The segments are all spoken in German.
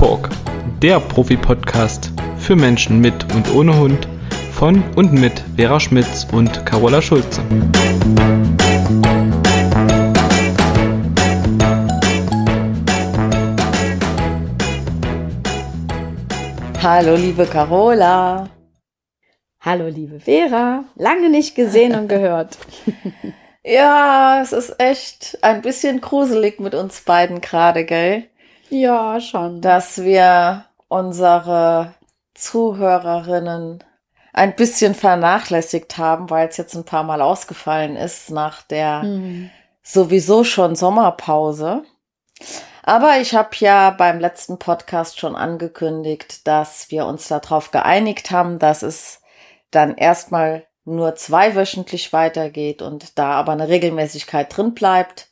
Talk, der Profi-Podcast für Menschen mit und ohne Hund von und mit Vera Schmitz und Carola Schulze. Hallo, liebe Carola. Hallo, liebe Vera. Lange nicht gesehen und gehört. ja, es ist echt ein bisschen gruselig mit uns beiden gerade, gell? Ja, schon. Dass wir unsere Zuhörerinnen ein bisschen vernachlässigt haben, weil es jetzt ein paar Mal ausgefallen ist nach der mhm. sowieso schon Sommerpause. Aber ich habe ja beim letzten Podcast schon angekündigt, dass wir uns darauf geeinigt haben, dass es dann erstmal nur zweiwöchentlich weitergeht und da aber eine Regelmäßigkeit drin bleibt.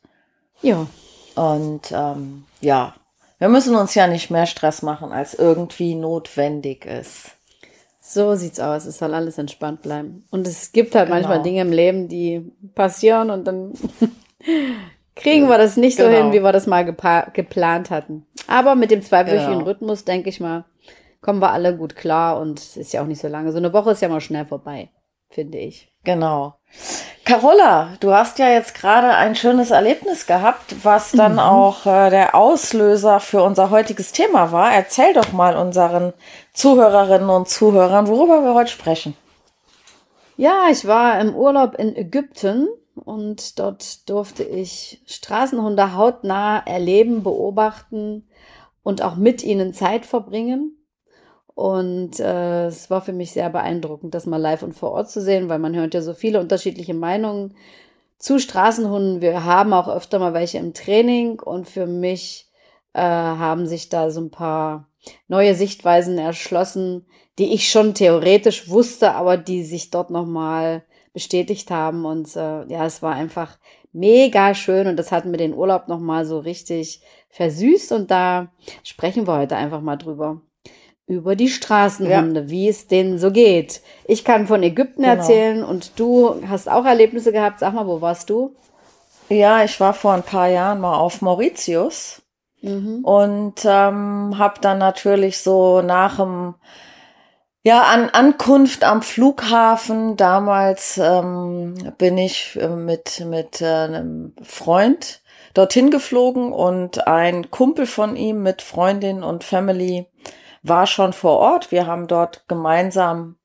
Ja. Und ähm, ja, wir müssen uns ja nicht mehr Stress machen, als irgendwie notwendig ist. So sieht's aus. Es soll alles entspannt bleiben. Und es gibt halt genau. manchmal Dinge im Leben, die passieren und dann kriegen wir das nicht genau. so hin, wie wir das mal geplant hatten. Aber mit dem zweiwöchigen genau. Rhythmus, denke ich mal, kommen wir alle gut klar und es ist ja auch nicht so lange. So eine Woche ist ja mal schnell vorbei, finde ich. Genau. Carola, du hast ja jetzt gerade ein schönes Erlebnis gehabt, was dann mhm. auch äh, der Auslöser für unser heutiges Thema war. Erzähl doch mal unseren Zuhörerinnen und Zuhörern, worüber wir heute sprechen. Ja, ich war im Urlaub in Ägypten und dort durfte ich Straßenhunde hautnah erleben, beobachten und auch mit ihnen Zeit verbringen. Und äh, es war für mich sehr beeindruckend, das mal live und vor Ort zu sehen, weil man hört ja so viele unterschiedliche Meinungen zu Straßenhunden. Wir haben auch öfter mal welche im Training und für mich äh, haben sich da so ein paar neue Sichtweisen erschlossen, die ich schon theoretisch wusste, aber die sich dort nochmal bestätigt haben. Und äh, ja, es war einfach mega schön und das hat mir den Urlaub nochmal so richtig versüßt. Und da sprechen wir heute einfach mal drüber über die Straßenhunde, ja. wie es denen so geht. Ich kann von Ägypten genau. erzählen und du hast auch Erlebnisse gehabt. Sag mal, wo warst du? Ja, ich war vor ein paar Jahren mal auf Mauritius mhm. und ähm, habe dann natürlich so nach dem ja, an Ankunft am Flughafen, damals ähm, bin ich äh, mit, mit äh, einem Freund dorthin geflogen und ein Kumpel von ihm mit Freundin und Family war schon vor Ort. Wir haben dort gemeinsam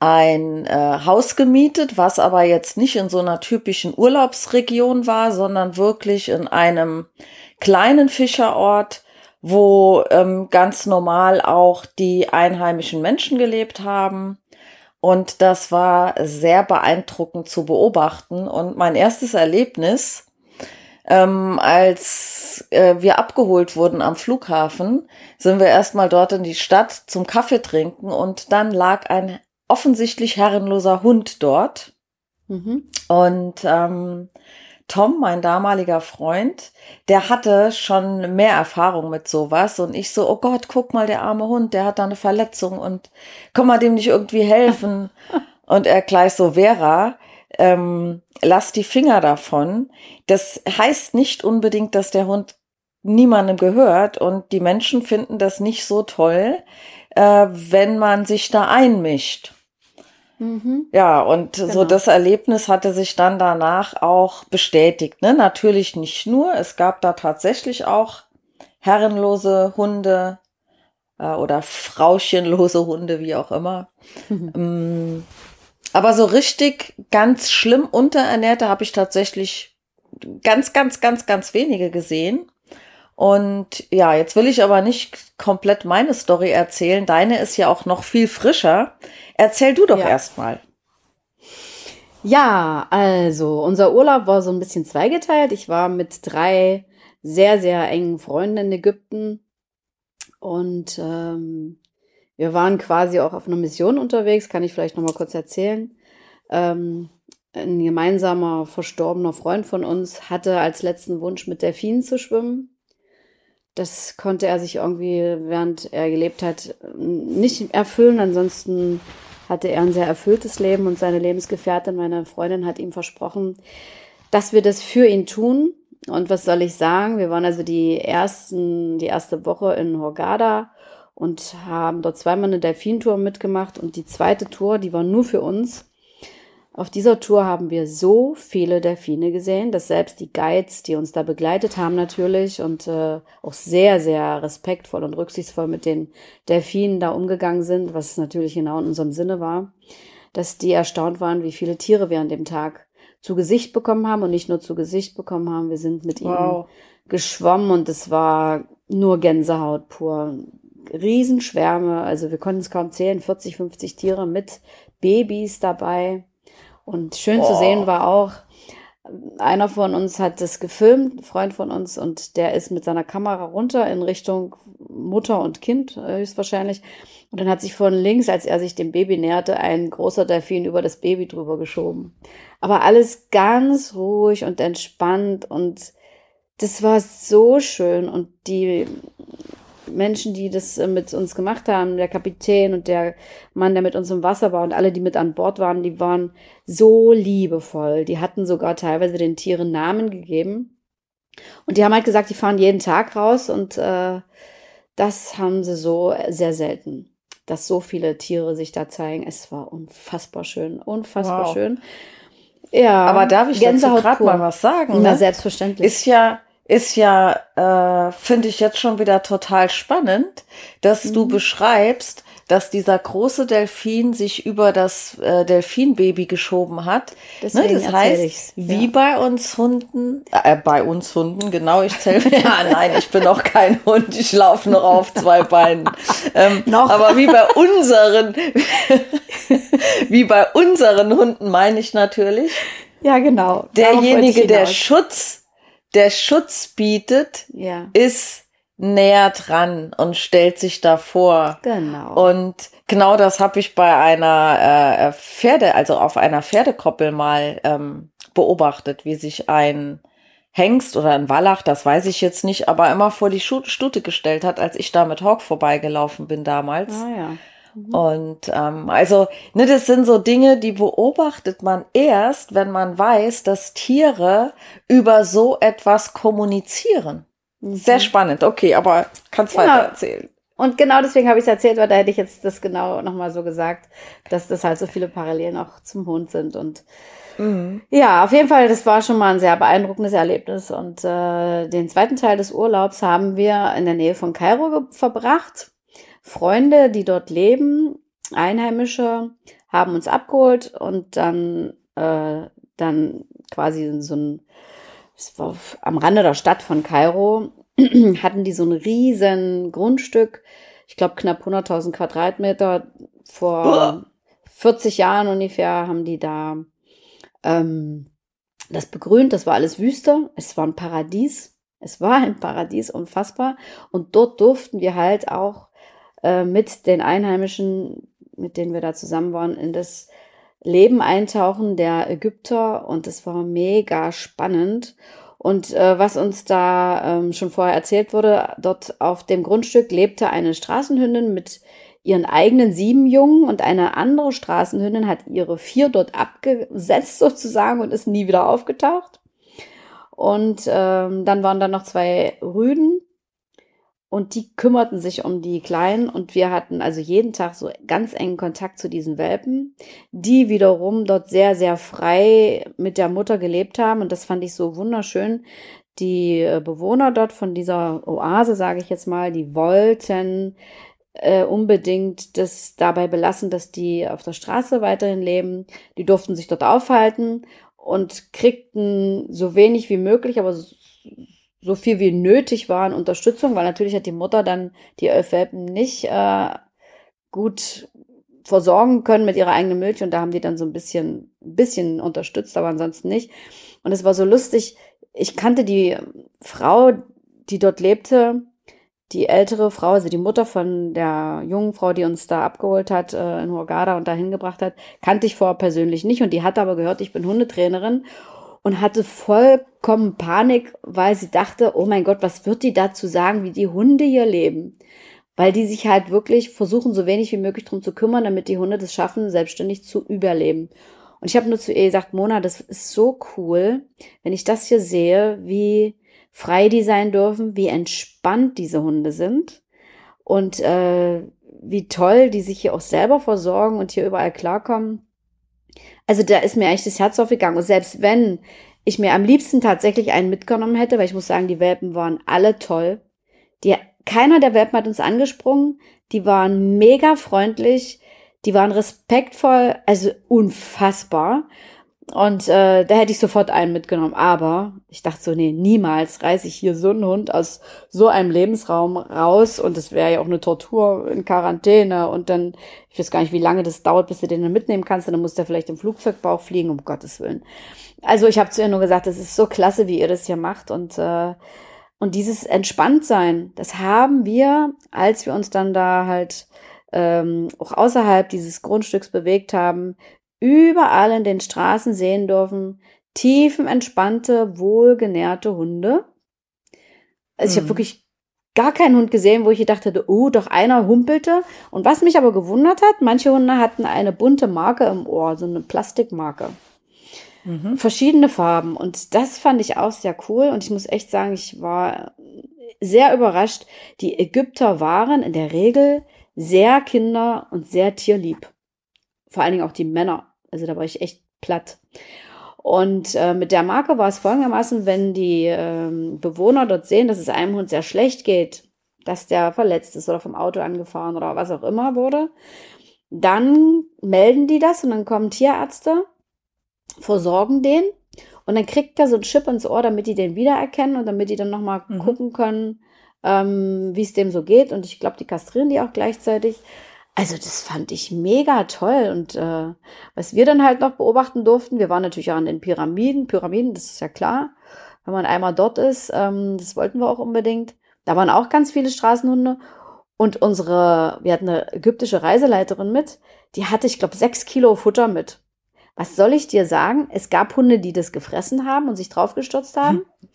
ein äh, Haus gemietet, was aber jetzt nicht in so einer typischen Urlaubsregion war, sondern wirklich in einem kleinen Fischerort, wo ähm, ganz normal auch die einheimischen Menschen gelebt haben. Und das war sehr beeindruckend zu beobachten. Und mein erstes Erlebnis ähm, als äh, wir abgeholt wurden am Flughafen, sind wir erstmal dort in die Stadt zum Kaffee trinken und dann lag ein offensichtlich herrenloser Hund dort. Mhm. Und ähm, Tom, mein damaliger Freund, der hatte schon mehr Erfahrung mit sowas und ich so, oh Gott, guck mal, der arme Hund, der hat da eine Verletzung und kann man dem nicht irgendwie helfen? und er gleich so, Vera, ähm, lass die Finger davon. Das heißt nicht unbedingt, dass der Hund niemandem gehört und die Menschen finden das nicht so toll, äh, wenn man sich da einmischt. Mhm. Ja, und genau. so das Erlebnis hatte sich dann danach auch bestätigt. Ne? Natürlich nicht nur, es gab da tatsächlich auch herrenlose Hunde äh, oder frauchenlose Hunde, wie auch immer. Mhm. Aber so richtig ganz schlimm unterernährte habe ich tatsächlich ganz, ganz, ganz, ganz wenige gesehen. Und ja, jetzt will ich aber nicht komplett meine Story erzählen. Deine ist ja auch noch viel frischer. Erzähl du doch ja. erstmal. Ja, also unser Urlaub war so ein bisschen zweigeteilt. Ich war mit drei sehr, sehr engen Freunden in Ägypten und ähm, wir waren quasi auch auf einer Mission unterwegs, kann ich vielleicht noch mal kurz erzählen. Ähm, ein gemeinsamer verstorbener Freund von uns hatte als letzten Wunsch mit Delfinen zu schwimmen. Das konnte er sich irgendwie, während er gelebt hat, nicht erfüllen. Ansonsten hatte er ein sehr erfülltes Leben und seine Lebensgefährtin, meine Freundin, hat ihm versprochen, dass wir das für ihn tun. Und was soll ich sagen? Wir waren also die ersten, die erste Woche in Hurghada und haben dort zweimal eine Delfintour mitgemacht und die zweite Tour, die war nur für uns. Auf dieser Tour haben wir so viele Delfine gesehen, dass selbst die Guides, die uns da begleitet haben natürlich und äh, auch sehr, sehr respektvoll und rücksichtsvoll mit den Delfinen da umgegangen sind, was natürlich genau in unserem Sinne war, dass die erstaunt waren, wie viele Tiere wir an dem Tag zu Gesicht bekommen haben und nicht nur zu Gesicht bekommen haben, wir sind mit wow. ihnen geschwommen und es war nur Gänsehaut pur. Riesenschwärme, also wir konnten es kaum zählen, 40, 50 Tiere mit Babys dabei. Und schön oh. zu sehen war auch, einer von uns hat das gefilmt, ein Freund von uns, und der ist mit seiner Kamera runter in Richtung Mutter und Kind äh, höchstwahrscheinlich. Und dann hat sich von links, als er sich dem Baby näherte, ein großer Delfin über das Baby drüber geschoben. Aber alles ganz ruhig und entspannt und das war so schön. Und die Menschen, die das äh, mit uns gemacht haben, der Kapitän und der Mann, der mit uns im Wasser war und alle, die mit an Bord waren, die waren so liebevoll. Die hatten sogar teilweise den Tieren Namen gegeben. Und die haben halt gesagt, die fahren jeden Tag raus und äh, das haben sie so sehr selten, dass so viele Tiere sich da zeigen. Es war unfassbar schön, unfassbar wow. schön. Ja, aber darf ich Gänsehaut dazu gerade mal was sagen? Na, ne? selbstverständlich. Ist ja ist ja, äh, finde ich jetzt schon wieder total spannend, dass mhm. du beschreibst, dass dieser große Delfin sich über das äh, Delfinbaby geschoben hat. ne, das heißt, ja. wie bei uns Hunden, äh, bei uns Hunden, genau, ich zähle mir, ja, nein, ich bin noch kein Hund, ich laufe noch auf zwei Beinen. Ähm, noch. Aber wie bei unseren, wie bei unseren Hunden meine ich natürlich. Ja, genau. Derjenige, der Schutz der Schutz bietet, ja. ist näher dran und stellt sich davor. Genau. Und genau das habe ich bei einer äh, Pferde, also auf einer Pferdekoppel mal ähm, beobachtet, wie sich ein Hengst oder ein Wallach, das weiß ich jetzt nicht, aber immer vor die Stute gestellt hat, als ich da mit Hawk vorbeigelaufen bin damals. Ah, ja. Mhm. Und ähm, also, ne, das sind so Dinge, die beobachtet man erst, wenn man weiß, dass Tiere über so etwas kommunizieren. Mhm. Sehr spannend, okay, aber kannst genau. weiter erzählen. Und genau deswegen habe ich es erzählt, weil da hätte ich jetzt das genau nochmal so gesagt, dass das halt so viele Parallelen auch zum Hund sind. Und mhm. ja, auf jeden Fall, das war schon mal ein sehr beeindruckendes Erlebnis. Und äh, den zweiten Teil des Urlaubs haben wir in der Nähe von Kairo verbracht. Freunde, die dort leben, Einheimische, haben uns abgeholt und dann, äh, dann quasi so ein, es war am Rande der Stadt von Kairo, hatten die so ein riesen Grundstück, ich glaube knapp 100.000 Quadratmeter. Vor 40 Jahren ungefähr haben die da ähm, das begrünt, das war alles Wüste, es war ein Paradies, es war ein Paradies, unfassbar. Und dort durften wir halt auch äh, mit den Einheimischen, mit denen wir da zusammen waren, in das Leben eintauchen der Ägypter und es war mega spannend. Und äh, was uns da ähm, schon vorher erzählt wurde, dort auf dem Grundstück lebte eine Straßenhündin mit ihren eigenen sieben Jungen und eine andere Straßenhündin hat ihre vier dort abgesetzt sozusagen und ist nie wieder aufgetaucht. Und ähm, dann waren da noch zwei Rüden und die kümmerten sich um die Kleinen und wir hatten also jeden Tag so ganz engen Kontakt zu diesen Welpen, die wiederum dort sehr, sehr frei mit der Mutter gelebt haben und das fand ich so wunderschön. Die äh, Bewohner dort von dieser Oase, sage ich jetzt mal, die wollten äh, unbedingt das dabei belassen, dass die auf der Straße weiterhin leben. Die durften sich dort aufhalten und kriegten so wenig wie möglich, aber so viel wie nötig war an Unterstützung, weil natürlich hat die Mutter dann die elf Welpen nicht äh, gut versorgen können mit ihrer eigenen Milch und da haben die dann so ein bisschen, ein bisschen unterstützt, aber ansonsten nicht. Und es war so lustig. Ich kannte die Frau, die dort lebte, die ältere Frau, also die Mutter von der jungen Frau, die uns da abgeholt hat äh, in Hurghada und dahin gebracht hat, kannte ich vorher persönlich nicht und die hat aber gehört, ich bin Hundetrainerin und hatte vollkommen Panik, weil sie dachte, oh mein Gott, was wird die dazu sagen, wie die Hunde hier leben? Weil die sich halt wirklich versuchen, so wenig wie möglich drum zu kümmern, damit die Hunde das schaffen, selbstständig zu überleben. Und ich habe nur zu ihr gesagt, Mona, das ist so cool, wenn ich das hier sehe, wie frei die sein dürfen, wie entspannt diese Hunde sind und äh, wie toll die sich hier auch selber versorgen und hier überall klarkommen. Also da ist mir eigentlich das Herz aufgegangen. Und selbst wenn ich mir am liebsten tatsächlich einen mitgenommen hätte, weil ich muss sagen, die Welpen waren alle toll. Die, keiner der Welpen hat uns angesprungen. Die waren mega freundlich. Die waren respektvoll, also unfassbar. Und äh, da hätte ich sofort einen mitgenommen. Aber ich dachte so, nee, niemals reiße ich hier so einen Hund aus so einem Lebensraum raus. Und das wäre ja auch eine Tortur in Quarantäne. Und dann, ich weiß gar nicht, wie lange das dauert, bis du den dann mitnehmen kannst. Und dann muss der vielleicht im Flugzeugbauch fliegen, um Gottes Willen. Also ich habe zu ihr nur gesagt, das ist so klasse, wie ihr das hier macht. Und, äh, und dieses Entspanntsein, das haben wir, als wir uns dann da halt ähm, auch außerhalb dieses Grundstücks bewegt haben, überall in den Straßen sehen dürfen, tiefenentspannte, wohlgenährte Hunde. Also ich habe mhm. wirklich gar keinen Hund gesehen, wo ich gedacht hätte, oh, doch einer humpelte. Und was mich aber gewundert hat, manche Hunde hatten eine bunte Marke im Ohr, so eine Plastikmarke. Mhm. Verschiedene Farben. Und das fand ich auch sehr cool. Und ich muss echt sagen, ich war sehr überrascht. Die Ägypter waren in der Regel sehr kinder- und sehr tierlieb. Vor allen Dingen auch die Männer. Also da war ich echt platt. Und äh, mit der Marke war es folgendermaßen, wenn die ähm, Bewohner dort sehen, dass es einem Hund sehr schlecht geht, dass der verletzt ist oder vom Auto angefahren oder was auch immer wurde, dann melden die das und dann kommen Tierärzte, versorgen den und dann kriegt er so ein Chip ins Ohr, damit die den wiedererkennen und damit die dann nochmal mhm. gucken können, ähm, wie es dem so geht. Und ich glaube, die kastrieren die auch gleichzeitig. Also das fand ich mega toll. Und äh, was wir dann halt noch beobachten durften, wir waren natürlich auch an den Pyramiden. Pyramiden, das ist ja klar, wenn man einmal dort ist, ähm, das wollten wir auch unbedingt. Da waren auch ganz viele Straßenhunde. Und unsere, wir hatten eine ägyptische Reiseleiterin mit, die hatte, ich glaube, sechs Kilo Futter mit. Was soll ich dir sagen? Es gab Hunde, die das gefressen haben und sich draufgestürzt haben. Hm.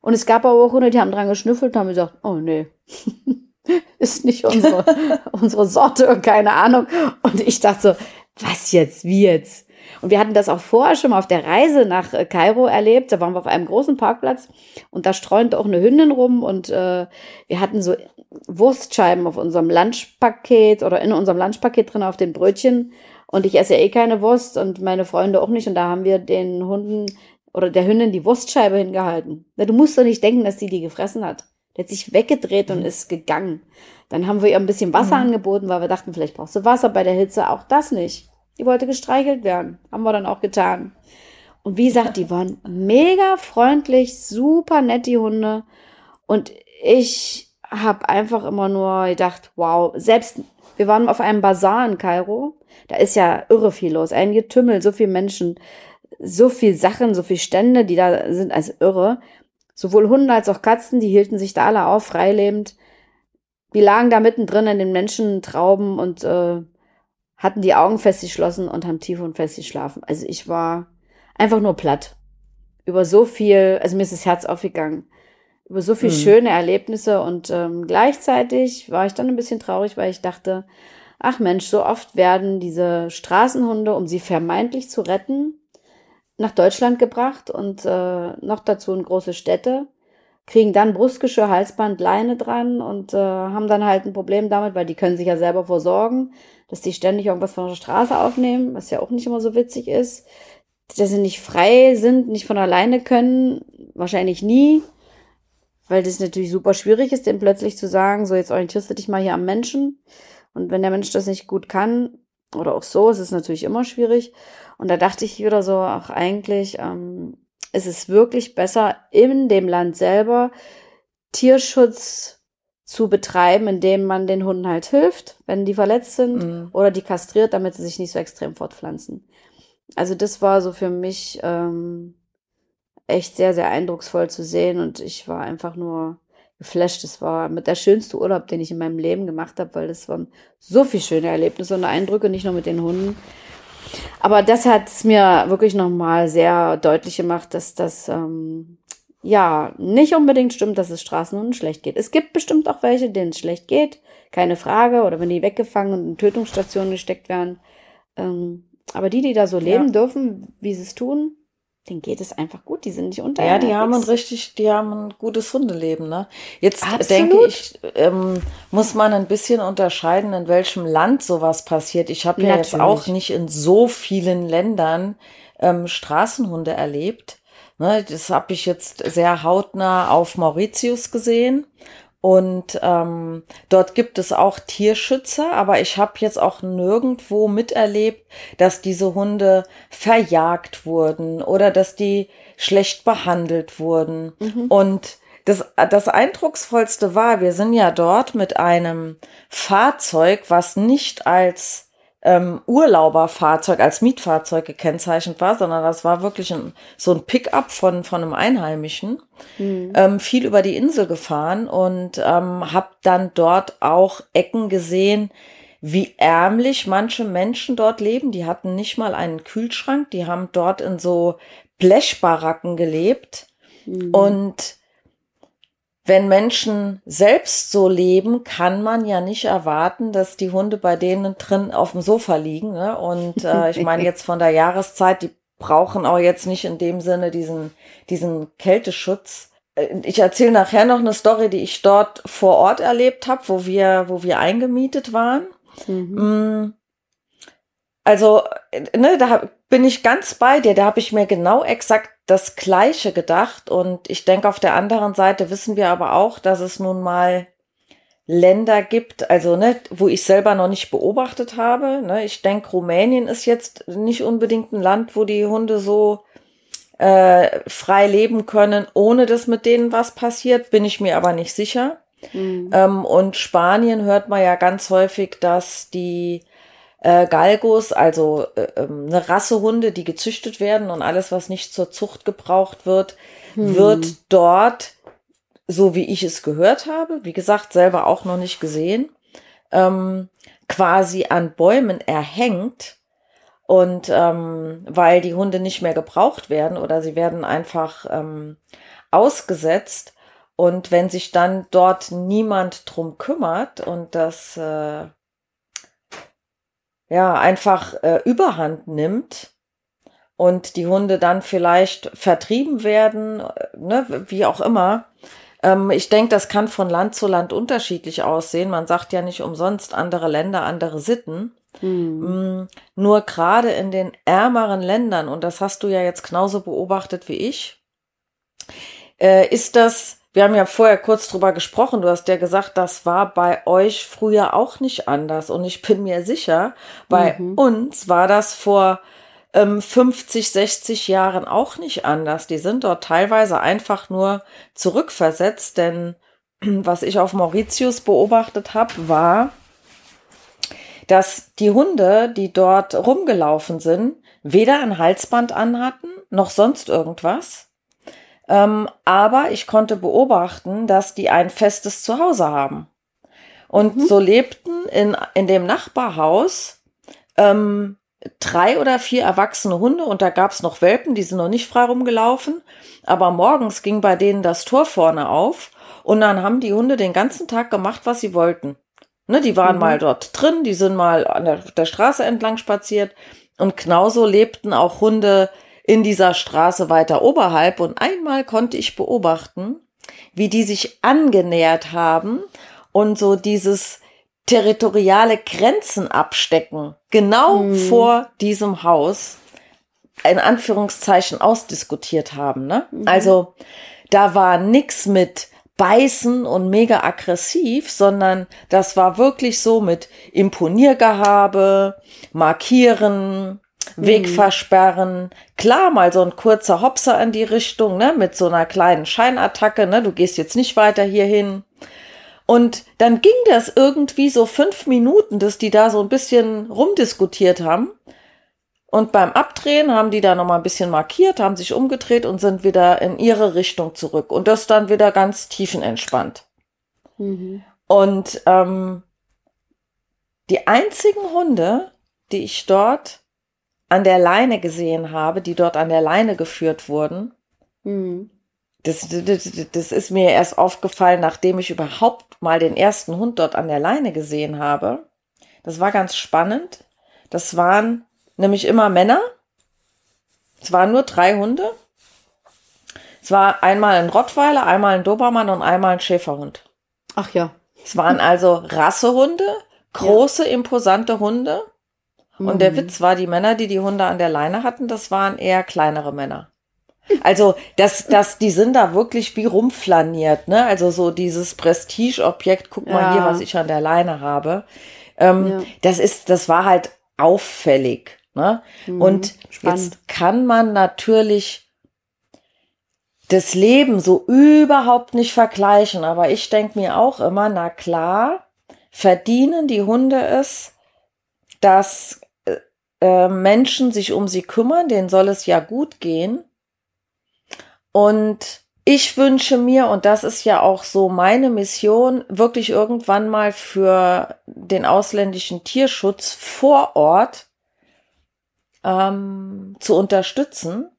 Und es gab aber auch Hunde, die haben dran geschnüffelt und haben gesagt, oh nee. ist nicht unsere, unsere Sorte, keine Ahnung. Und ich dachte so, was jetzt, wie jetzt? Und wir hatten das auch vorher schon mal auf der Reise nach äh, Kairo erlebt. Da waren wir auf einem großen Parkplatz und da streunte auch eine Hündin rum und äh, wir hatten so Wurstscheiben auf unserem Lunchpaket oder in unserem Lunchpaket drin auf den Brötchen. Und ich esse eh keine Wurst und meine Freunde auch nicht. Und da haben wir den Hunden oder der Hündin die Wurstscheibe hingehalten. Du musst doch nicht denken, dass die die gefressen hat. Der hat sich weggedreht und mhm. ist gegangen. Dann haben wir ihr ein bisschen Wasser mhm. angeboten, weil wir dachten, vielleicht brauchst du Wasser bei der Hitze. Auch das nicht. Die wollte gestreichelt werden. Haben wir dann auch getan. Und wie gesagt, die waren mega freundlich, super nett, die Hunde. Und ich habe einfach immer nur gedacht, wow, selbst wir waren auf einem Bazar in Kairo. Da ist ja irre viel los. Ein Getümmel, so viele Menschen, so viel Sachen, so viele Stände, die da sind, als irre. Sowohl Hunde als auch Katzen, die hielten sich da alle auf, freilebend. Die lagen da mittendrin in den Menschentrauben und äh, hatten die Augen fest geschlossen und haben tief und fest geschlafen. Also ich war einfach nur platt. Über so viel, also mir ist das Herz aufgegangen. Über so viel hm. schöne Erlebnisse und ähm, gleichzeitig war ich dann ein bisschen traurig, weil ich dachte, ach Mensch, so oft werden diese Straßenhunde, um sie vermeintlich zu retten, nach Deutschland gebracht und äh, noch dazu in große Städte, kriegen dann Brustgeschirr, Halsband, Leine dran und äh, haben dann halt ein Problem damit, weil die können sich ja selber versorgen, dass die ständig irgendwas von der Straße aufnehmen, was ja auch nicht immer so witzig ist, dass sie nicht frei sind, nicht von alleine können, wahrscheinlich nie, weil das natürlich super schwierig ist, dem plötzlich zu sagen, so jetzt orientierst du dich mal hier am Menschen. Und wenn der Mensch das nicht gut kann oder auch so, ist es natürlich immer schwierig und da dachte ich wieder so, ach eigentlich ähm, ist es wirklich besser, in dem Land selber Tierschutz zu betreiben, indem man den Hunden halt hilft, wenn die verletzt sind mhm. oder die kastriert, damit sie sich nicht so extrem fortpflanzen. Also das war so für mich ähm, echt sehr, sehr eindrucksvoll zu sehen und ich war einfach nur geflasht. Das war mit der schönste Urlaub, den ich in meinem Leben gemacht habe, weil das waren so viele schöne Erlebnisse und Eindrücke, nicht nur mit den Hunden, aber das hat es mir wirklich nochmal sehr deutlich gemacht, dass das ähm, ja nicht unbedingt stimmt, dass es Straßenhunden schlecht geht. Es gibt bestimmt auch welche, denen es schlecht geht, keine Frage. Oder wenn die weggefangen und in Tötungsstationen gesteckt werden. Ähm, Aber die, die da so leben ja. dürfen, wie sie es tun, denen geht es einfach gut. Die sind nicht unter. Ja, die haben ein richtig, die haben ein gutes Hundeleben. Ne? Jetzt Absolut. denke ich, ähm, muss man ein bisschen unterscheiden, in welchem Land sowas passiert. Ich habe ja Natürlich. jetzt auch nicht in so vielen Ländern ähm, Straßenhunde erlebt. Ne, das habe ich jetzt sehr hautnah auf Mauritius gesehen. Und ähm, dort gibt es auch Tierschützer, aber ich habe jetzt auch nirgendwo miterlebt, dass diese Hunde verjagt wurden oder dass die schlecht behandelt wurden. Mhm. Und das, das Eindrucksvollste war, wir sind ja dort mit einem Fahrzeug, was nicht als ähm, Urlauberfahrzeug, als Mietfahrzeug gekennzeichnet war, sondern das war wirklich ein, so ein Pickup von, von einem Einheimischen. Mhm. Ähm, viel über die Insel gefahren und ähm, habe dann dort auch Ecken gesehen, wie ärmlich manche Menschen dort leben. Die hatten nicht mal einen Kühlschrank, die haben dort in so Blechbaracken gelebt. Mhm. Und wenn Menschen selbst so leben, kann man ja nicht erwarten, dass die Hunde bei denen drin auf dem Sofa liegen. Ne? Und äh, ich meine jetzt von der Jahreszeit, die brauchen auch jetzt nicht in dem Sinne diesen, diesen Kälteschutz. Äh, ich erzähle nachher noch eine Story, die ich dort vor Ort erlebt habe, wo wir, wo wir eingemietet waren. Mhm. Also, äh, ne, da bin ich ganz bei dir. Da habe ich mir genau exakt das Gleiche gedacht. Und ich denke, auf der anderen Seite wissen wir aber auch, dass es nun mal Länder gibt, also ne, wo ich selber noch nicht beobachtet habe. Ne. Ich denke, Rumänien ist jetzt nicht unbedingt ein Land, wo die Hunde so äh, frei leben können, ohne dass mit denen was passiert, bin ich mir aber nicht sicher. Mhm. Ähm, und Spanien hört man ja ganz häufig, dass die äh, Galgos, also äh, ähm, eine Rassehunde, die gezüchtet werden und alles, was nicht zur Zucht gebraucht wird, hm. wird dort, so wie ich es gehört habe, wie gesagt, selber auch noch nicht gesehen, ähm, quasi an Bäumen erhängt. Und ähm, weil die Hunde nicht mehr gebraucht werden oder sie werden einfach ähm, ausgesetzt. Und wenn sich dann dort niemand drum kümmert und das äh, ja, einfach äh, überhand nimmt und die Hunde dann vielleicht vertrieben werden, äh, ne, wie auch immer. Ähm, ich denke, das kann von Land zu Land unterschiedlich aussehen. Man sagt ja nicht umsonst andere Länder, andere Sitten. Mhm. Nur gerade in den ärmeren Ländern, und das hast du ja jetzt genauso beobachtet wie ich, äh, ist das wir haben ja vorher kurz drüber gesprochen. Du hast ja gesagt, das war bei euch früher auch nicht anders. Und ich bin mir sicher, bei mhm. uns war das vor ähm, 50, 60 Jahren auch nicht anders. Die sind dort teilweise einfach nur zurückversetzt, denn was ich auf Mauritius beobachtet habe, war, dass die Hunde, die dort rumgelaufen sind, weder ein Halsband anhatten, noch sonst irgendwas ähm, aber ich konnte beobachten, dass die ein festes Zuhause haben. Und mhm. so lebten in, in dem Nachbarhaus ähm, drei oder vier erwachsene Hunde und da gab's noch Welpen, die sind noch nicht frei rumgelaufen. Aber morgens ging bei denen das Tor vorne auf und dann haben die Hunde den ganzen Tag gemacht, was sie wollten. Ne, die waren mhm. mal dort drin, die sind mal an der, der Straße entlang spaziert und genauso lebten auch Hunde in dieser Straße weiter oberhalb und einmal konnte ich beobachten, wie die sich angenähert haben und so dieses territoriale Grenzen abstecken, genau hm. vor diesem Haus in Anführungszeichen ausdiskutiert haben. Ne? Mhm. Also da war nix mit beißen und mega aggressiv, sondern das war wirklich so mit Imponiergehabe, markieren, Weg mhm. versperren. Klar, mal so ein kurzer Hopser in die Richtung, ne, mit so einer kleinen Scheinattacke, ne, du gehst jetzt nicht weiter hierhin. Und dann ging das irgendwie so fünf Minuten, dass die da so ein bisschen rumdiskutiert haben. Und beim Abdrehen haben die da nochmal ein bisschen markiert, haben sich umgedreht und sind wieder in ihre Richtung zurück. Und das dann wieder ganz tiefenentspannt. Mhm. Und ähm, die einzigen Hunde, die ich dort an der Leine gesehen habe, die dort an der Leine geführt wurden. Mhm. Das, das, das ist mir erst aufgefallen, nachdem ich überhaupt mal den ersten Hund dort an der Leine gesehen habe. Das war ganz spannend. Das waren nämlich immer Männer. Es waren nur drei Hunde. Es war einmal ein Rottweiler, einmal ein Dobermann und einmal ein Schäferhund. Ach ja. Es waren also Rassehunde, große, ja. imposante Hunde. Und mhm. der Witz war, die Männer, die die Hunde an der Leine hatten, das waren eher kleinere Männer. Also, das, das, die sind da wirklich wie rumflaniert, ne? Also so dieses Prestigeobjekt, guck mal ja. hier, was ich an der Leine habe. Ähm, ja. Das ist, das war halt auffällig. Ne? Mhm. Und Spannend. jetzt kann man natürlich das Leben so überhaupt nicht vergleichen, aber ich denke mir auch immer, na klar, verdienen die Hunde es, dass äh, äh Menschen sich um sie kümmern, denen soll es ja gut gehen. Und ich wünsche mir, und das ist ja auch so meine Mission, wirklich irgendwann mal für den ausländischen Tierschutz vor Ort ähm, zu unterstützen,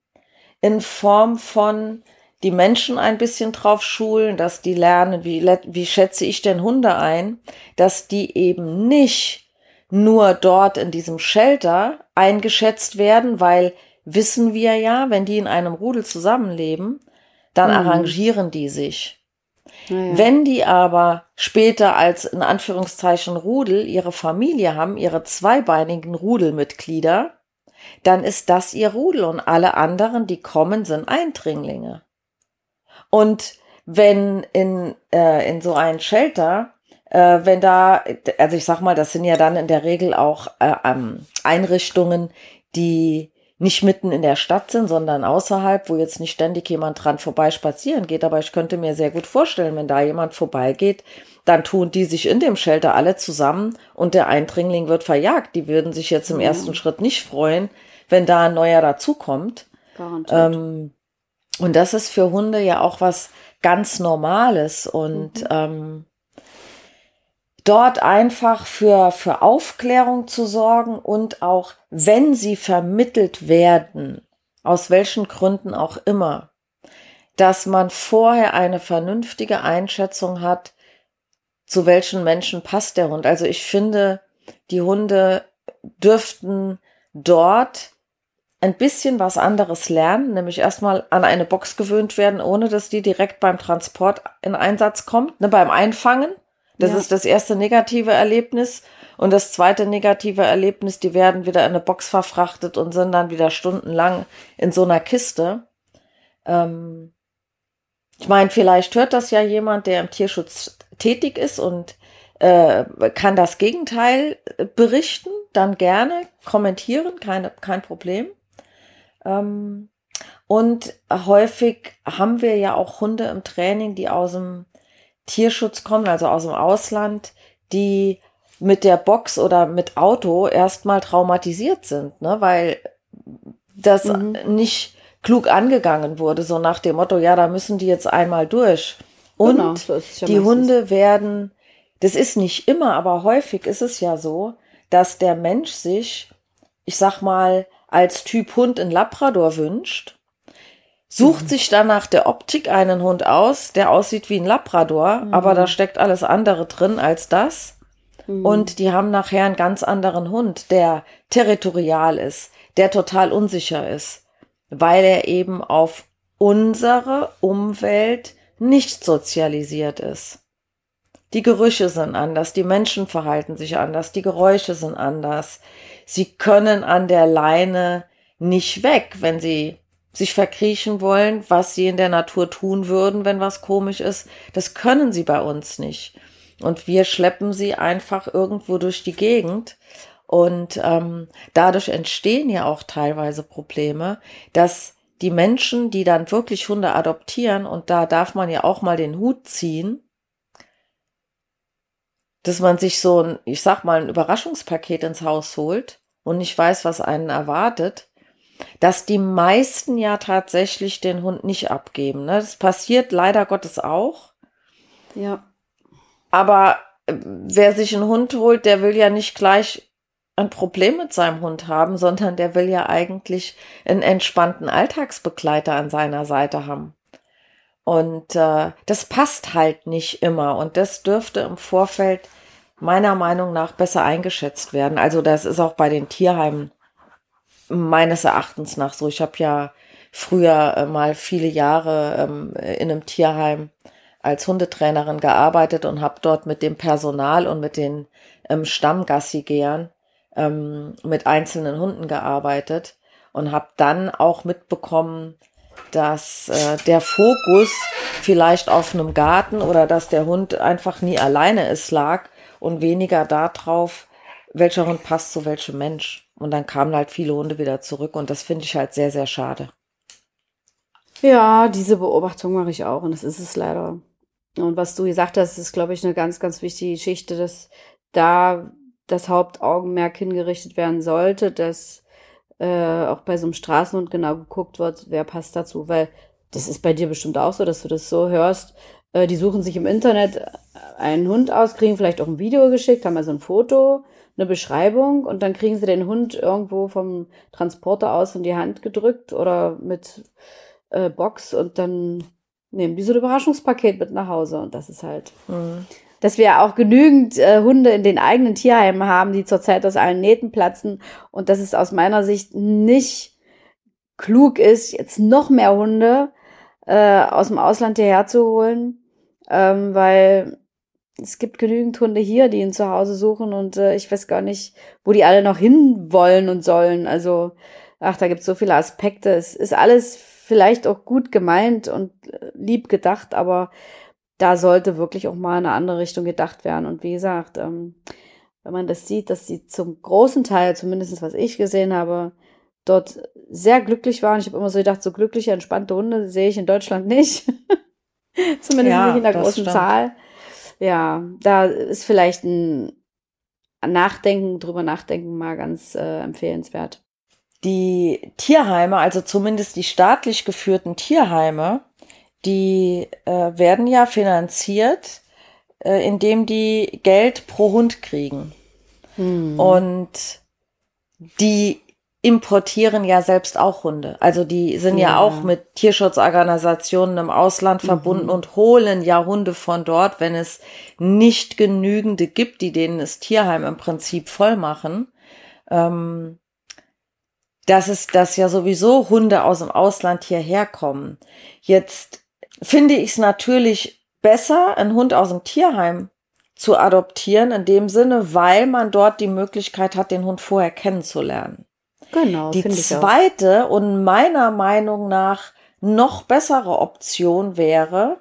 in Form von die Menschen ein bisschen drauf schulen, dass die lernen, wie, wie schätze ich denn Hunde ein, dass die eben nicht nur dort in diesem Shelter eingeschätzt werden, weil wissen wir ja, wenn die in einem Rudel zusammenleben, dann mhm. arrangieren die sich. Ja. Wenn die aber später als in Anführungszeichen Rudel ihre Familie haben, ihre zweibeinigen Rudelmitglieder, dann ist das ihr Rudel und alle anderen, die kommen, sind Eindringlinge. Und wenn in, äh, in so ein Shelter, äh, wenn da, also ich sag mal, das sind ja dann in der Regel auch äh, ähm, Einrichtungen, die nicht mitten in der Stadt sind, sondern außerhalb, wo jetzt nicht ständig jemand dran vorbei spazieren geht. Aber ich könnte mir sehr gut vorstellen, wenn da jemand vorbeigeht, dann tun die sich in dem Shelter alle zusammen und der Eindringling wird verjagt. Die würden sich jetzt im ja. ersten Schritt nicht freuen, wenn da ein neuer dazukommt. Ähm, und das ist für Hunde ja auch was ganz Normales und mhm. ähm, dort einfach für, für Aufklärung zu sorgen und auch, wenn sie vermittelt werden, aus welchen Gründen auch immer, dass man vorher eine vernünftige Einschätzung hat, zu welchen Menschen passt der Hund. Also ich finde, die Hunde dürften dort ein bisschen was anderes lernen, nämlich erstmal an eine Box gewöhnt werden, ohne dass die direkt beim Transport in Einsatz kommt, ne, beim Einfangen. Das ja. ist das erste negative Erlebnis. Und das zweite negative Erlebnis, die werden wieder in eine Box verfrachtet und sind dann wieder stundenlang in so einer Kiste. Ähm ich meine, vielleicht hört das ja jemand, der im Tierschutz tätig ist und äh, kann das Gegenteil berichten, dann gerne kommentieren, keine, kein Problem. Ähm, und häufig haben wir ja auch Hunde im Training, die aus dem Tierschutz kommen, also aus dem Ausland, die mit der Box oder mit Auto erstmal traumatisiert sind, ne? weil das mhm. nicht klug angegangen wurde, so nach dem Motto, ja, da müssen die jetzt einmal durch. Und genau, so die Hunde werden, das ist nicht immer, aber häufig ist es ja so, dass der Mensch sich, ich sag mal, als Typ Hund in Labrador wünscht, sucht sich dann nach der Optik einen Hund aus, der aussieht wie ein Labrador, mhm. aber da steckt alles andere drin als das. Mhm. Und die haben nachher einen ganz anderen Hund, der territorial ist, der total unsicher ist, weil er eben auf unsere Umwelt nicht sozialisiert ist. Die Gerüche sind anders, die Menschen verhalten sich anders, die Geräusche sind anders. Sie können an der Leine nicht weg, wenn sie sich verkriechen wollen, was sie in der Natur tun würden, wenn was komisch ist. Das können sie bei uns nicht. Und wir schleppen sie einfach irgendwo durch die Gegend. Und ähm, dadurch entstehen ja auch teilweise Probleme, dass die Menschen, die dann wirklich Hunde adoptieren, und da darf man ja auch mal den Hut ziehen, dass man sich so ein, ich sag mal, ein Überraschungspaket ins Haus holt und nicht weiß, was einen erwartet, dass die meisten ja tatsächlich den Hund nicht abgeben. Ne? Das passiert leider Gottes auch. Ja. Aber äh, wer sich einen Hund holt, der will ja nicht gleich ein Problem mit seinem Hund haben, sondern der will ja eigentlich einen entspannten Alltagsbegleiter an seiner Seite haben. Und äh, das passt halt nicht immer. Und das dürfte im Vorfeld meiner Meinung nach besser eingeschätzt werden. Also das ist auch bei den Tierheimen meines Erachtens nach so. Ich habe ja früher äh, mal viele Jahre ähm, in einem Tierheim als Hundetrainerin gearbeitet und habe dort mit dem Personal und mit den ähm, Stammgassigehern ähm, mit einzelnen Hunden gearbeitet und habe dann auch mitbekommen, dass äh, der Fokus vielleicht auf einem Garten oder dass der Hund einfach nie alleine ist lag und weniger darauf, welcher Hund passt zu welchem Mensch. Und dann kamen halt viele Hunde wieder zurück und das finde ich halt sehr, sehr schade. Ja, diese Beobachtung mache ich auch und das ist es leider. Und was du gesagt hast, ist, glaube ich, eine ganz, ganz wichtige Geschichte, dass da das Hauptaugenmerk hingerichtet werden sollte, dass äh, auch bei so einem Straßenhund genau geguckt wird, wer passt dazu, weil das ist bei dir bestimmt auch so, dass du das so hörst. Äh, die suchen sich im Internet einen Hund aus, kriegen vielleicht auch ein Video geschickt, haben also ein Foto, eine Beschreibung und dann kriegen sie den Hund irgendwo vom Transporter aus in die Hand gedrückt oder mit äh, Box und dann nehmen die so ein Überraschungspaket mit nach Hause und das ist halt. Mhm dass wir auch genügend äh, Hunde in den eigenen Tierheimen haben, die zurzeit aus allen Nähten platzen und dass es aus meiner Sicht nicht klug ist, jetzt noch mehr Hunde äh, aus dem Ausland hierher zu holen, ähm, weil es gibt genügend Hunde hier, die ihn zu Hause suchen und äh, ich weiß gar nicht, wo die alle noch hin wollen und sollen. Also, ach, da gibt es so viele Aspekte. Es ist alles vielleicht auch gut gemeint und äh, lieb gedacht, aber da sollte wirklich auch mal in eine andere Richtung gedacht werden. Und wie gesagt, ähm, wenn man das sieht, dass sie zum großen Teil, zumindest was ich gesehen habe, dort sehr glücklich waren. Ich habe immer so gedacht, so glückliche, entspannte Hunde sehe ich in Deutschland nicht. zumindest ja, nicht in der großen stimmt. Zahl. Ja, da ist vielleicht ein Nachdenken, drüber nachdenken mal ganz äh, empfehlenswert. Die Tierheime, also zumindest die staatlich geführten Tierheime, die äh, werden ja finanziert, äh, indem die Geld pro Hund kriegen. Hm. Und die importieren ja selbst auch Hunde. Also die sind ja, ja auch mit Tierschutzorganisationen im Ausland verbunden mhm. und holen ja Hunde von dort, wenn es nicht genügende gibt, die denen das Tierheim im Prinzip voll machen. Ähm, dass es, dass ja sowieso Hunde aus dem Ausland hierher kommen. Jetzt finde ich es natürlich besser, einen Hund aus dem Tierheim zu adoptieren, in dem Sinne, weil man dort die Möglichkeit hat, den Hund vorher kennenzulernen. Genau. Die zweite und meiner Meinung nach noch bessere Option wäre,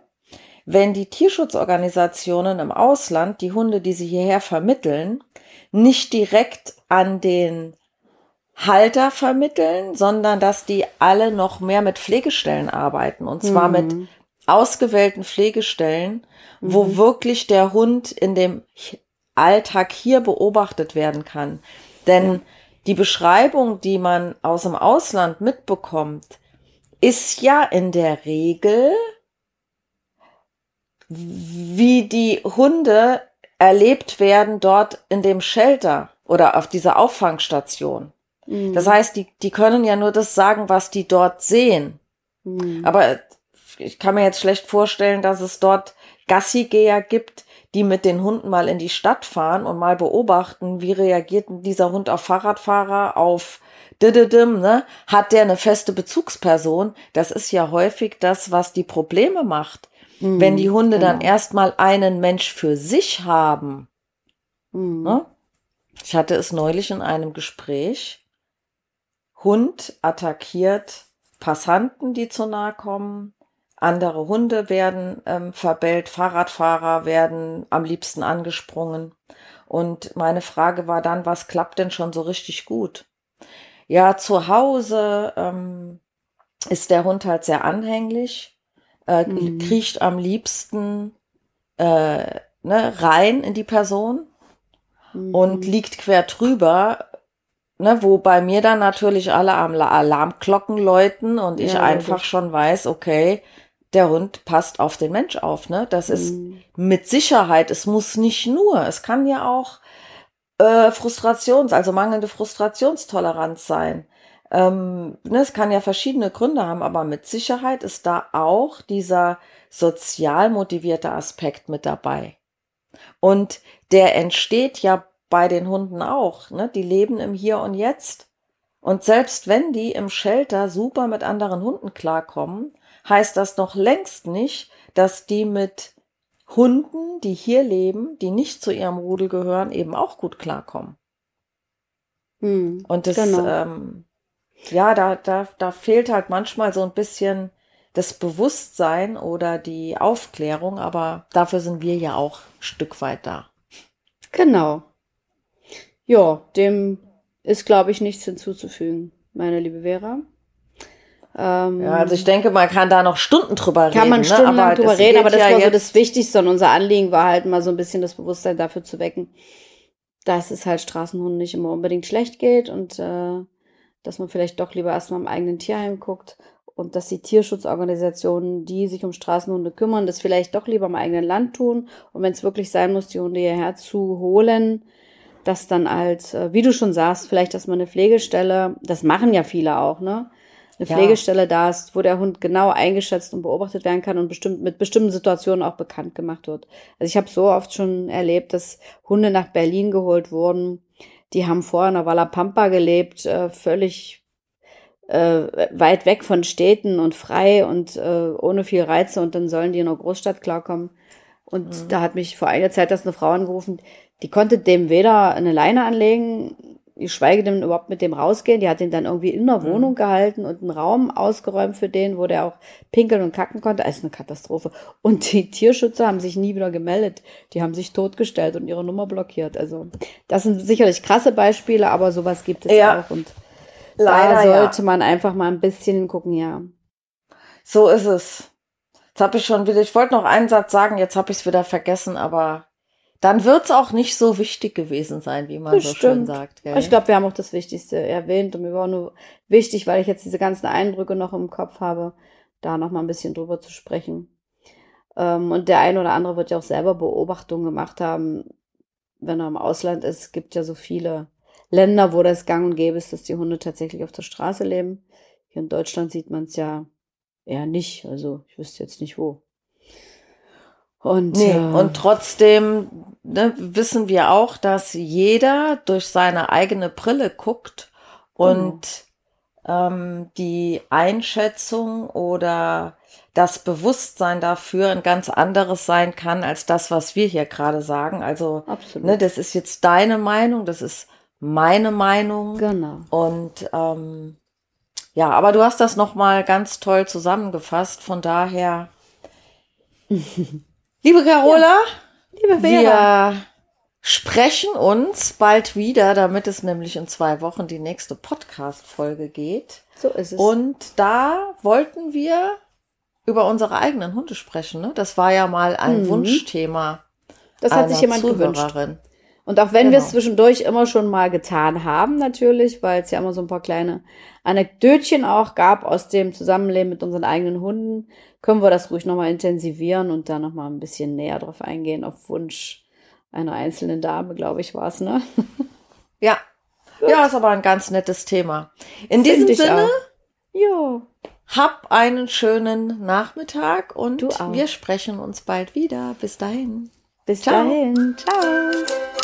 wenn die Tierschutzorganisationen im Ausland die Hunde, die sie hierher vermitteln, nicht direkt an den Halter vermitteln, sondern dass die alle noch mehr mit Pflegestellen arbeiten und zwar mhm. mit ausgewählten Pflegestellen, mhm. wo wirklich der Hund in dem Alltag hier beobachtet werden kann. Denn ja. Die Beschreibung, die man aus dem Ausland mitbekommt, ist ja in der Regel, wie die Hunde erlebt werden dort in dem Shelter oder auf dieser Auffangstation. Mhm. Das heißt, die, die können ja nur das sagen, was die dort sehen. Mhm. Aber ich kann mir jetzt schlecht vorstellen, dass es dort Gassigeher gibt, die mit den Hunden mal in die Stadt fahren und mal beobachten, wie reagiert dieser Hund auf Fahrradfahrer, auf Dididim, ne? Hat der eine feste Bezugsperson? Das ist ja häufig das, was die Probleme macht. Mhm, Wenn die Hunde genau. dann erstmal einen Mensch für sich haben. Mhm. Ne? Ich hatte es neulich in einem Gespräch. Hund attackiert Passanten, die zu nahe kommen andere Hunde werden ähm, verbellt, Fahrradfahrer werden am liebsten angesprungen. Und meine Frage war dann, was klappt denn schon so richtig gut? Ja, zu Hause ähm, ist der Hund halt sehr anhänglich, äh, mhm. kriecht am liebsten äh, ne, rein in die Person mhm. und liegt quer drüber, ne, wo bei mir dann natürlich alle Alarmglocken läuten und ich ja, einfach schon weiß, okay, der Hund passt auf den Mensch auf, ne? Das ist mhm. mit Sicherheit, es muss nicht nur, es kann ja auch äh, Frustrations, also mangelnde Frustrationstoleranz sein. Ähm, ne, es kann ja verschiedene Gründe haben, aber mit Sicherheit ist da auch dieser sozial motivierte Aspekt mit dabei. Und der entsteht ja bei den Hunden auch. Ne? Die leben im Hier und Jetzt. Und selbst wenn die im Shelter super mit anderen Hunden klarkommen, heißt das noch längst nicht, dass die mit Hunden, die hier leben, die nicht zu ihrem Rudel gehören, eben auch gut klarkommen. Hm, und das, genau. ähm, ja, da, da, da fehlt halt manchmal so ein bisschen das Bewusstsein oder die Aufklärung, aber dafür sind wir ja auch ein Stück weit da. Genau. Ja, dem ist, glaube ich, nichts hinzuzufügen, meine liebe Vera. Ähm, ja, also ich denke, man kann da noch Stunden drüber kann reden. Kann man stundenlang ne? drüber reden, aber das ja war so das Wichtigste und unser Anliegen war halt mal so ein bisschen das Bewusstsein dafür zu wecken, dass es halt Straßenhunden nicht immer unbedingt schlecht geht und äh, dass man vielleicht doch lieber erstmal im eigenen Tierheim guckt und dass die Tierschutzorganisationen, die sich um Straßenhunde kümmern, das vielleicht doch lieber im eigenen Land tun und wenn es wirklich sein muss, die Hunde hierher zu holen, dass dann halt, äh, wie du schon sagst, vielleicht, dass man eine Pflegestelle, das machen ja viele auch, ne? Eine Pflegestelle ja. da ist, wo der Hund genau eingeschätzt und beobachtet werden kann und bestimmt mit bestimmten Situationen auch bekannt gemacht wird. Also ich habe so oft schon erlebt, dass Hunde nach Berlin geholt wurden. Die haben vorher in der Walla Pampa gelebt, äh, völlig äh, weit weg von Städten und frei und äh, ohne viel Reize und dann sollen die in einer Großstadt klarkommen. Und mhm. da hat mich vor einiger Zeit das eine Frau angerufen, die konnte dem weder eine Leine anlegen, geschweige denn überhaupt mit dem rausgehen. Die hat ihn dann irgendwie in der mhm. Wohnung gehalten und einen Raum ausgeräumt für den, wo der auch pinkeln und kacken konnte. Das ist eine Katastrophe. Und die Tierschützer haben sich nie wieder gemeldet. Die haben sich totgestellt und ihre Nummer blockiert. Also das sind sicherlich krasse Beispiele, aber sowas gibt es ja. auch. Und Leider, da sollte ja. man einfach mal ein bisschen hingucken, ja. So ist es. Jetzt habe ich schon wieder, ich wollte noch einen Satz sagen, jetzt habe ich es wieder vergessen, aber dann wird es auch nicht so wichtig gewesen sein, wie man Bestimmt. so schön sagt. Gell? Ich glaube, wir haben auch das Wichtigste erwähnt und mir war nur wichtig, weil ich jetzt diese ganzen Eindrücke noch im Kopf habe, da noch mal ein bisschen drüber zu sprechen. Ähm, und der eine oder andere wird ja auch selber Beobachtungen gemacht haben, wenn er im Ausland ist. gibt ja so viele Länder, wo das gang und gäbe ist, dass die Hunde tatsächlich auf der Straße leben. Hier in Deutschland sieht man es ja eher nicht. Also ich wüsste jetzt nicht wo. Und, nee, äh, und trotzdem ne, wissen wir auch, dass jeder durch seine eigene Brille guckt und genau. ähm, die Einschätzung oder das Bewusstsein dafür ein ganz anderes sein kann als das, was wir hier gerade sagen. Also, ne, das ist jetzt deine Meinung, das ist meine Meinung. Genau. Und ähm, ja, aber du hast das noch mal ganz toll zusammengefasst. Von daher Liebe Carola, ja. liebe Vera, wir sprechen uns bald wieder, damit es nämlich in zwei Wochen die nächste Podcast-Folge geht. So ist es. Und da wollten wir über unsere eigenen Hunde sprechen. Ne? Das war ja mal ein mhm. Wunschthema. Das hat sich jemand gewünscht. Und auch wenn genau. wir es zwischendurch immer schon mal getan haben, natürlich, weil es ja immer so ein paar kleine Anekdötchen auch gab aus dem Zusammenleben mit unseren eigenen Hunden, können wir das ruhig nochmal intensivieren und da nochmal ein bisschen näher drauf eingehen, auf Wunsch einer einzelnen Dame, glaube ich, war es, ne? Ja. Gut. Ja, ist aber ein ganz nettes Thema. In Find diesem Sinne, ja. hab einen schönen Nachmittag und wir sprechen uns bald wieder. Bis dahin. Bis Ciao. dahin. Ciao.